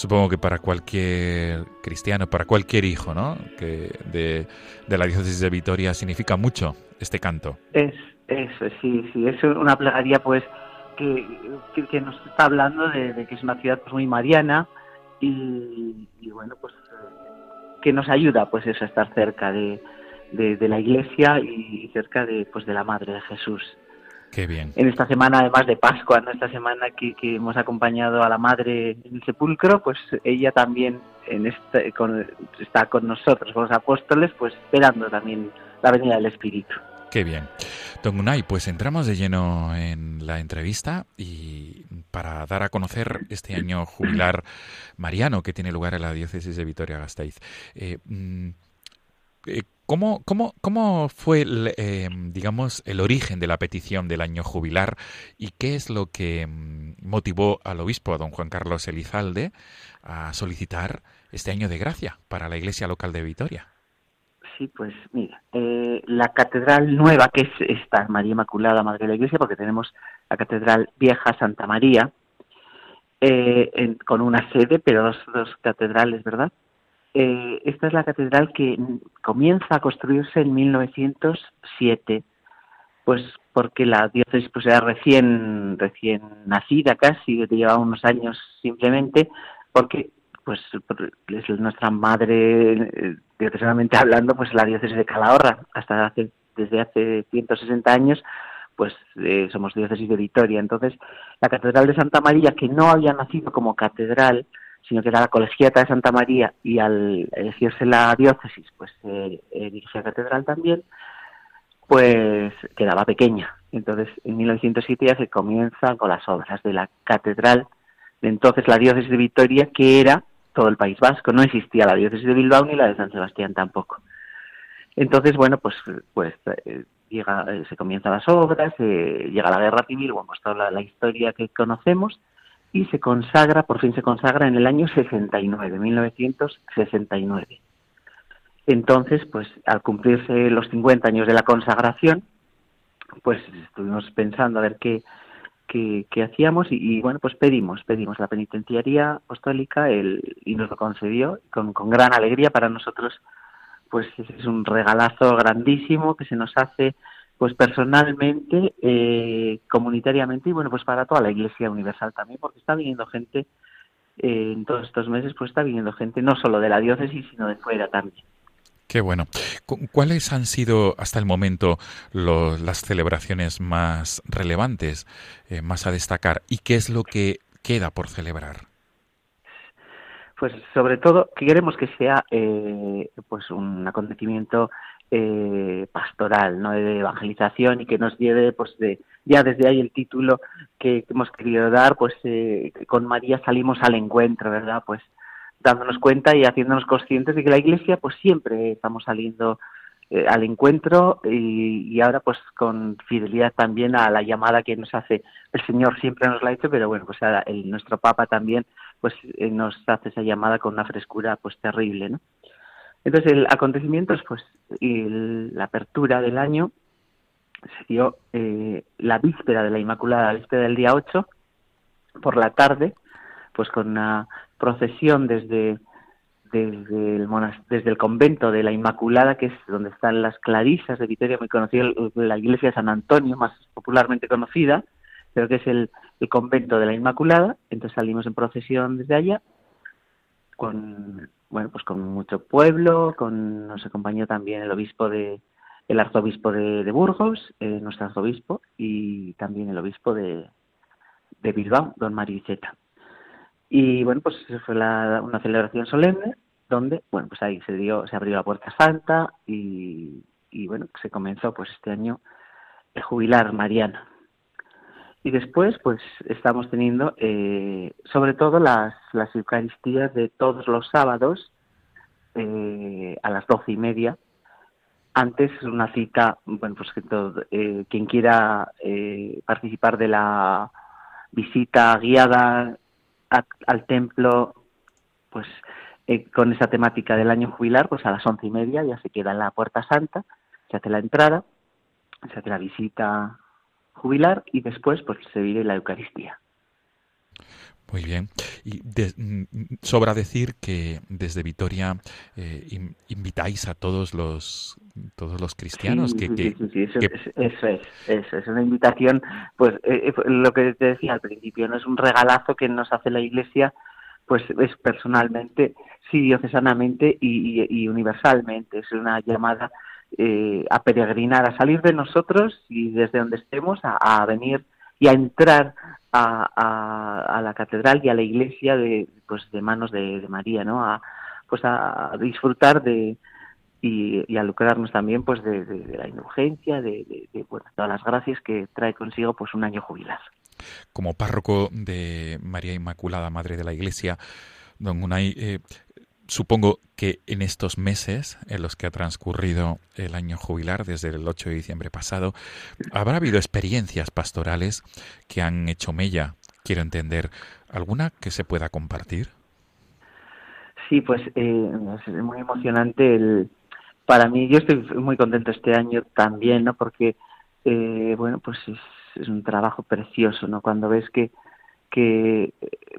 Supongo que para cualquier cristiano, para cualquier hijo, ¿no? Que de, la diócesis de Vitoria significa mucho este canto. Es, eso, sí, sí, es una plegaria pues que, nos está hablando de, que es una ciudad pues, muy mariana y, bueno, pues que nos ayuda pues eso, a estar cerca de, de, la iglesia y cerca de, pues, de la Madre de Jesús. Qué bien. En esta semana, además de Pascua, en esta semana que, hemos acompañado a la Madre en el sepulcro, pues ella también en este, está con nosotros, con los apóstoles, pues esperando también la venida del Espíritu. Qué bien. Don Unai, pues entramos de lleno en la entrevista y para dar a conocer este año jubilar mariano que tiene lugar en la diócesis de Vitoria-Gasteiz. Eh, mm, eh, ¿Cómo, cómo, cómo fue, eh, digamos, el origen de la petición del año jubilar y qué es lo que mm, motivó al obispo, a don Juan Carlos Elizalde, a solicitar este año de gracia para la iglesia local de Vitoria? Sí, pues mira, eh, la catedral nueva, que es esta, María Inmaculada, Madre de la Iglesia, porque tenemos la catedral vieja Santa María, eh, con una sede, pero dos, dos catedrales, ¿verdad? Eh, esta es la catedral que comienza a construirse en 1907, pues porque la diócesis pues era recién recién nacida casi, llevaba unos años simplemente, porque pues es nuestra madre eh, diocesamente hablando, pues la diócesis de Calahorra, hasta hace, desde hace 160 años pues eh, somos diócesis de Vitoria. Entonces, la Catedral de Santa María, que no había nacido como catedral, sino que era la colegiata de Santa María y al elegirse la diócesis, pues se erigió la catedral también, pues quedaba pequeña. Entonces, en 1907 ya se comienzan con las obras de la catedral de entonces la diócesis de Vitoria, que era todo el País Vasco. No existía la diócesis de Bilbao ni la de San Sebastián tampoco. Entonces, bueno, pues, pues eh, llega, eh, se comienzan las obras, eh, llega la guerra civil, bueno, pues toda la historia que conocemos, y se consagra, por fin se consagra en el año 69, 1969. Entonces, pues al cumplirse los 50 años de la consagración, pues estuvimos pensando a ver qué, qué, hacíamos y, bueno, pues pedimos, pedimos la penitenciaría apostólica el, y nos lo concedió con, con gran alegría para nosotros, pues es un regalazo grandísimo que se nos hace pues personalmente, eh, comunitariamente y bueno, pues para toda la Iglesia Universal también, porque está viniendo gente en todos estos meses pues está viniendo gente no solo de la diócesis, sino de fuera también. Qué bueno. ¿Cuáles han sido hasta el momento las celebraciones más relevantes, eh, más a destacar? ¿Y qué es lo que queda por celebrar? Pues sobre todo queremos que sea eh, pues un acontecimiento eh, pastoral, no de evangelización y que nos lleve pues de ya desde ahí el título que hemos querido dar, pues con María salimos al encuentro, ¿verdad? Pues dándonos cuenta y haciéndonos conscientes de que la Iglesia pues siempre estamos saliendo eh, al encuentro y, ahora pues con fidelidad también a la llamada que nos hace el Señor siempre nos la ha hecho pero bueno pues ahora el, nuestro Papa también pues eh, nos hace esa llamada con una frescura pues terrible no entonces el acontecimiento es pues la apertura del año se dio eh, la víspera de la Inmaculada la víspera del día 8 por la tarde pues con una procesión desde, desde, el, desde el convento de la Inmaculada, que es donde están las clarisas de Vitoria, muy conocida, la iglesia de San Antonio, más popularmente conocida, pero que es el, convento de la Inmaculada. Entonces salimos en procesión desde allá, con, bueno, pues con mucho pueblo, con, nos acompañó también el obispo de, el arzobispo de, Burgos, eh, nuestro arzobispo, y también el obispo de, de Bilbao, don Mariceta. Y bueno, pues fue una celebración solemne donde, bueno, pues ahí se dio, se abrió la puerta santa y, bueno, se comenzó pues este año el jubilar mariano. Y después, pues estamos teniendo eh, sobre todo las, las Eucaristías de todos los sábados eh, a las doce y media. Antes una cita, bueno, pues que todo, eh, quien quiera participar de la visita guiada al templo, pues eh, con esa temática del año jubilar, pues a las once y media ya se queda en la Puerta Santa, se hace la entrada, se hace la visita jubilar y después pues se vive la Eucaristía. Muy bien. Y mm, sobra decir que desde Vitoria eh, invitáis a todos los todos los cristianos que, sí, sí, eso, es, eso es una invitación. Pues eh, eh, lo que te decía al principio, no es un regalazo que nos hace la Iglesia, pues es personalmente, sí, diocesanamente y, y, universalmente. Es una llamada a peregrinar, a salir de nosotros y desde donde estemos a venir y a entrar a, la catedral y a la iglesia de, pues, de manos de, María, ¿no? A, pues a, disfrutar de y, a lucrarnos también pues de, la indulgencia, de, todas las gracias que trae consigo pues un año jubilar. Como párroco de María Inmaculada, Madre de la Iglesia, don Unai, eh, Supongo que en estos meses en los que ha transcurrido el año jubilar, desde el 8 de diciembre pasado, habrá habido experiencias pastorales que han hecho mella. Quiero entender, ¿alguna que se pueda compartir? Sí, pues eh, es muy emocionante. El, para mí, yo estoy muy contento este año también, ¿no? Porque, eh, bueno, pues es, es un trabajo precioso, ¿no? Cuando ves que que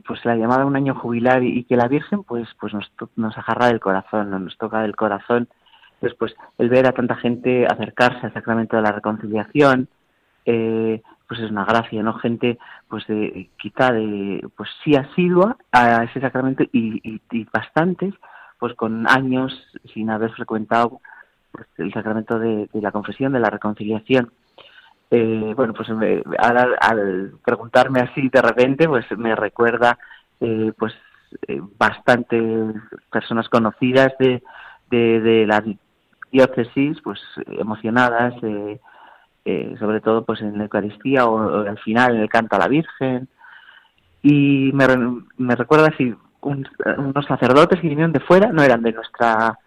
pues la llamada un año jubilar y, que la Virgen pues pues nos, nos agarra del corazón, nos toca del corazón. Después el ver a tanta gente acercarse al sacramento de la reconciliación, eh, pues es una gracia, ¿no? Gente pues de quizá de pues sí asidua a ese sacramento y, y, bastantes pues con años sin haber frecuentado pues, el sacramento de la confesión, de la reconciliación eh, bueno, pues al preguntarme así de repente, pues me recuerda eh, pues eh, bastantes personas conocidas de, de, la diócesis, pues emocionadas, sobre todo pues en la Eucaristía o, al final en el canto a la Virgen. Y me, me recuerda así unos sacerdotes que vinieron de fuera, no eran de nuestra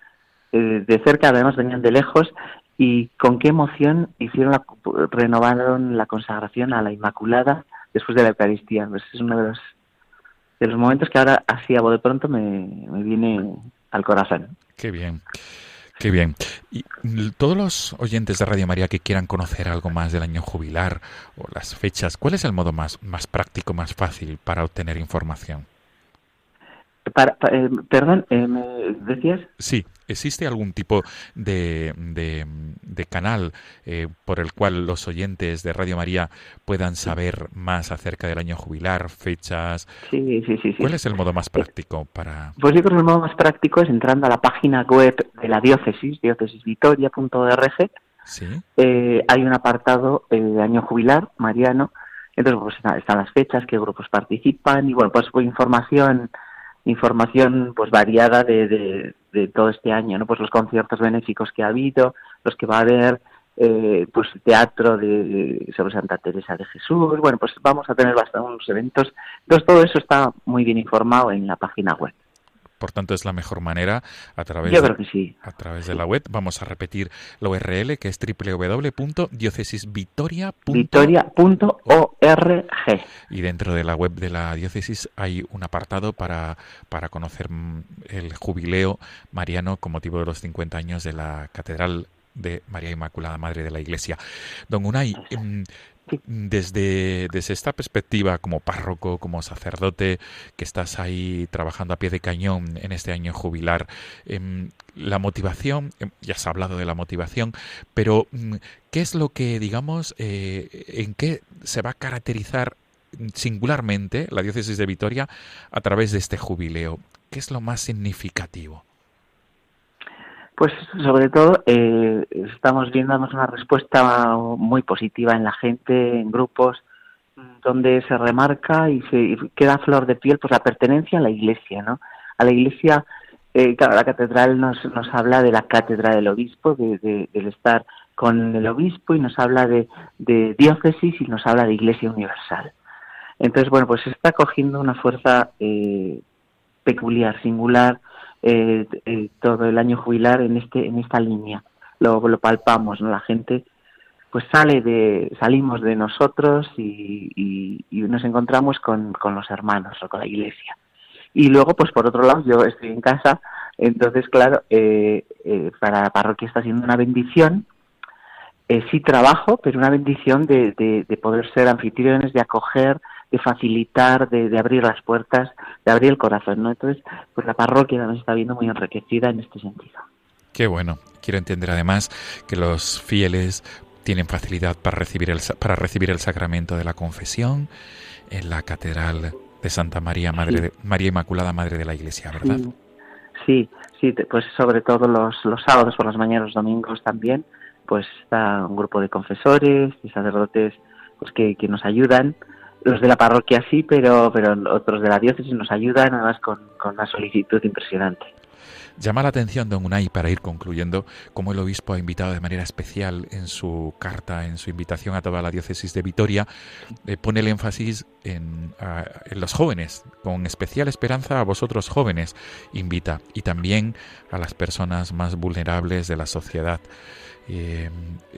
de cerca, además venían de lejos y con qué emoción hicieron la, renovaron la consagración a la Inmaculada después de la Eucaristía. Pues es uno de los, de los momentos que ahora así a de pronto me, me viene al corazón. Qué bien. Qué bien. Y todos los oyentes de Radio María que quieran conocer algo más del año jubilar o las fechas, ¿cuál es el modo más, más práctico, más fácil para obtener información? Eh, perdón, eh, ¿me decías? Sí, ¿existe algún tipo de, de, canal eh, por el cual los oyentes de Radio María puedan saber más acerca del año jubilar, fechas? Sí, sí, sí. ¿Cuál es el modo más práctico para...? Pues yo creo que el modo más práctico es entrando a la página web de la diócesis, diócesisvitoria.org. Sí. hay un apartado de año jubilar mariano, entonces pues están las fechas, qué grupos participan y bueno, pues información información pues variada de, de, todo este año, ¿no? Pues los conciertos benéficos que ha habido, los que va a haber, eh, pues teatro de, sobre Santa Teresa de Jesús, bueno, pues vamos a tener bastantes eventos. Entonces todo eso está muy bien informado en la página web. Por tanto, es la mejor manera a través, de, a través de la web. Vamos a repetir la URL que es www.diocesisvitoria.org. Y dentro de la web de la diócesis hay un apartado para, para conocer mm, el jubileo mariano con motivo de los 50 años de la Catedral de María Inmaculada, Madre de la Iglesia. Don Unai, desde, desde esta perspectiva como párroco, como sacerdote, que estás ahí trabajando a pie de cañón en este año jubilar, em, la motivación, em, ya has hablado de la motivación, pero mm, ¿qué es lo que, digamos, eh, en qué se va a caracterizar singularmente la diócesis de Vitoria a través de este jubileo? ¿Qué es lo más significativo? Pues sobre todo eh, estamos viendo una respuesta muy positiva en la gente, en grupos, donde se remarca y se queda flor de piel pues la pertenencia a la iglesia, ¿no? A la iglesia, eh, claro, la catedral nos, nos habla de la cátedra del obispo, de, del estar con el obispo y nos habla de, de diócesis y nos habla de iglesia universal. Entonces, bueno, pues está cogiendo una fuerza eh, peculiar, singular, eh, eh, todo el año jubilar en este en esta línea. Lo, lo palpamos no la gente pues sale de salimos de nosotros y, nos encontramos con, con, los hermanos o con la iglesia. Y luego pues por otro lado yo estoy en casa entonces claro eh, eh, para la parroquia está siendo una bendición. Eh, sí trabajo pero una bendición de, de, de poder ser anfitriones de acoger de facilitar, de, abrir las puertas, de abrir el corazón, ¿no? Entonces, pues la parroquia nos está viendo muy enriquecida en este sentido. Qué bueno. Quiero entender además que los fieles tienen facilidad para recibir el, para recibir el sacramento de la confesión en la Catedral de Santa María, Madre de, María Inmaculada, Madre de la Iglesia, ¿verdad? Sí, sí, pues sobre todo los, los sábados por las mañanas, los domingos también, pues está un grupo de confesores y sacerdotes pues que, que nos ayudan los de la parroquia sí, pero, pero otros de la diócesis nos ayudan, además con, con una solicitud impresionante. Llama la atención, don Unai, para ir concluyendo, cómo el obispo ha invitado de manera especial en su carta, en su invitación a toda la diócesis de Vitoria, eh, pone el énfasis en, en, los jóvenes, con especial esperanza a vosotros jóvenes, invita, y también a las personas más vulnerables de la sociedad. Eh,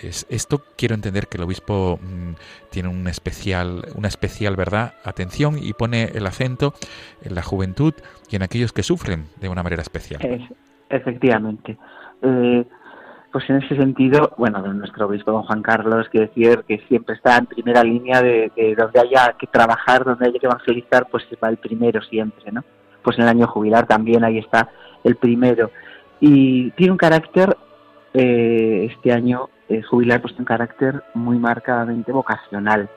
es, esto quiero entender que el obispo mm, tiene un especial, una especial verdad, atención y pone el acento en la juventud y en aquellos que sufren de una manera especial. efectivamente. Eh, pues en ese sentido, bueno, nuestro obispo don Juan Carlos, que decir que siempre está en primera línea de, de, donde haya que trabajar, donde haya que evangelizar, pues va el primero siempre, ¿no? Pues en el año jubilar también ahí está el primero. Y tiene un carácter eh, este año eh, jubilar pues un carácter muy marcadamente vocacional,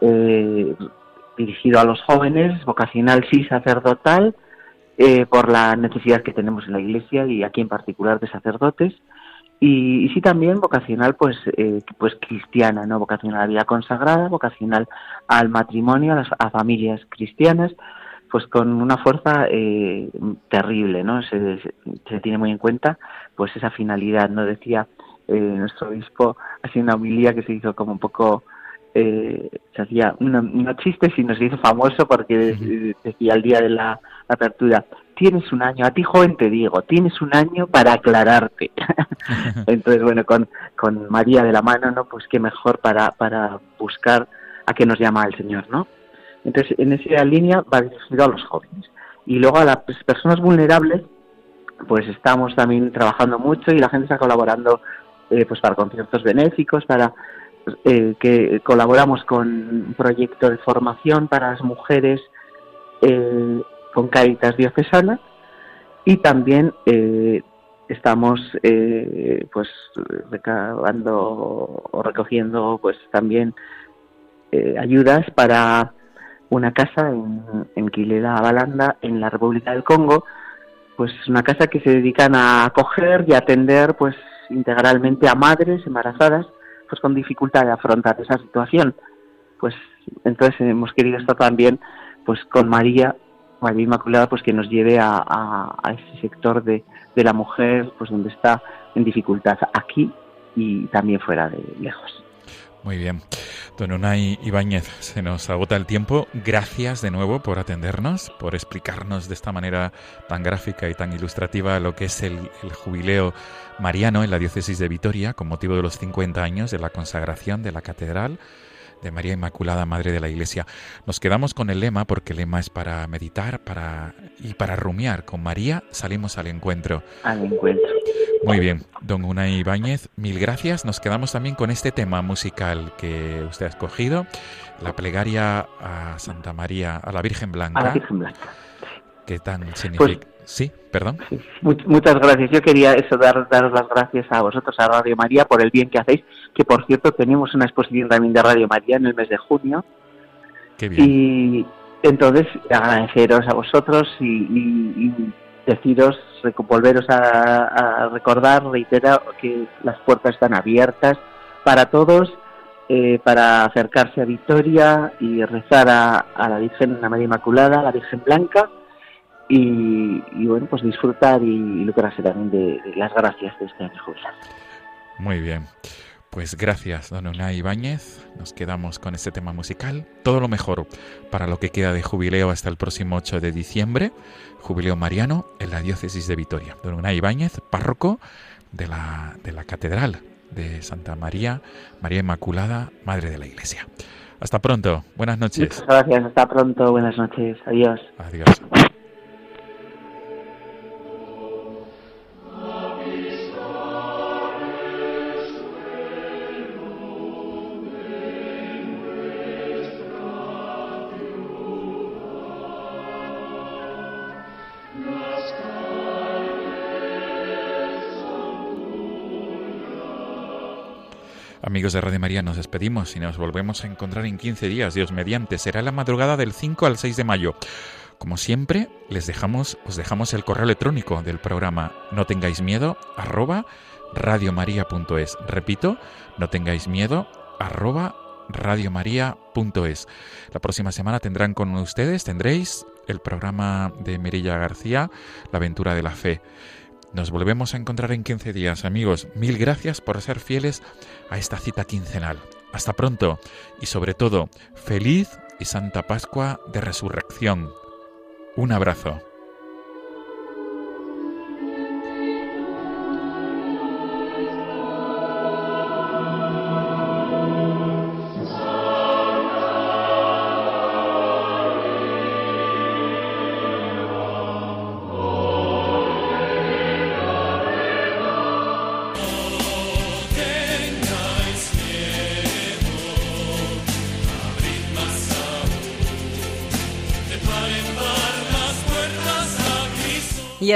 eh, dirigido a los jóvenes, vocacional sí sacerdotal, por la necesidad que tenemos en la Iglesia y aquí en particular de sacerdotes, y, sí también vocacional pues pues cristiana, no vocacional a la vida consagrada, vocacional al matrimonio, a las a familias cristianas, pues con una fuerza eh, terrible, ¿no? Se, se, tiene muy en cuenta pues esa finalidad, ¿no? Decía eh, nuestro obispo, así una homilía que se hizo como un poco, eh, se hacía, no, no chiste, sino se hizo famoso porque decía el día de la, apertura, tienes un año, a ti joven te digo, tienes un año para aclararte. <laughs> Entonces, bueno, con, con María de la mano, ¿no? Pues qué mejor para, para buscar a qué nos llama el Señor, ¿no? Entonces, en esa línea va dirigido a los jóvenes. Y luego a las personas vulnerables, pues estamos también trabajando mucho y la gente está colaborando eh, pues para conciertos benéficos, para eh, que colaboramos con un proyecto de formación para las mujeres eh, con Caritas Diocesana y también eh, estamos eh, pues recabando o recogiendo pues también ayudas para una casa en, en Quilela Balanda en la República del Congo pues una casa que se dedican a acoger y atender pues integralmente a madres embarazadas pues con dificultad de afrontar esa situación pues entonces hemos querido estar también pues con María María Inmaculada pues que nos lleve a, a, ese sector de, de, la mujer pues donde está en dificultad aquí y también fuera de lejos. Muy bien. Don Unai Ibáñez, se nos agota el tiempo. Gracias de nuevo por atendernos, por explicarnos de esta manera tan gráfica y tan ilustrativa lo que es el, jubileo mariano en la diócesis de Vitoria con motivo de los 50 años de la consagración de la catedral de María Inmaculada, Madre de la Iglesia. Nos quedamos con el lema porque el lema es para meditar para, y para rumiar. Con María salimos al encuentro. Al encuentro. Muy bien, don Unai Ibáñez, mil gracias. Nos quedamos también con este tema musical que usted ha escogido, la plegaria a Santa María, a la Virgen Blanca. A la Virgen Blanca. ¿Qué tan significa? Pues, sí, perdón. Sí, muchas gracias. Yo quería eso, dar, daros las gracias a vosotros, a Radio María, por el bien que hacéis, que por cierto tenemos una exposición también de Radio María en el mes de junio. Qué bien. Y entonces agradeceros a vosotros y, y, y deciros, volveros a, recordar, reiterar que las puertas están abiertas para todos, eh, para acercarse a Victoria y rezar a, a la Virgen a María Inmaculada, la Virgen Blanca y, y, bueno, pues disfrutar y, y lucrarse también de, de, las gracias de este año jubilar. Muy bien. Pues gracias, don Unai Ibáñez. Nos quedamos con este tema musical. Todo lo mejor para lo que queda de jubileo hasta el próximo 8 de diciembre. Jubileo mariano en la diócesis de Vitoria. Don Unai Ibáñez, párroco de la, de la Catedral de Santa María, María Inmaculada, Madre de la Iglesia. Hasta pronto. Buenas noches. Muchas gracias. Hasta pronto. Buenas noches. Adiós. Adiós. Amigos de Radio María, nos despedimos y nos volvemos a encontrar en 15 días, Dios mediante. Será la madrugada del 5 al 6 de mayo. Como siempre, les dejamos, os dejamos el correo electrónico del programa no tengáis miedo, arroba radiomaria.es. Repito, no tengáis miedo, arroba radiomaria.es. La próxima semana tendrán con ustedes, tendréis el programa de Mirilla García, La aventura de la fe. Nos volvemos a encontrar en 15 días, amigos. Mil gracias por ser fieles a esta cita quincenal. Hasta pronto y sobre todo, feliz y santa Pascua de Resurrección. Un abrazo.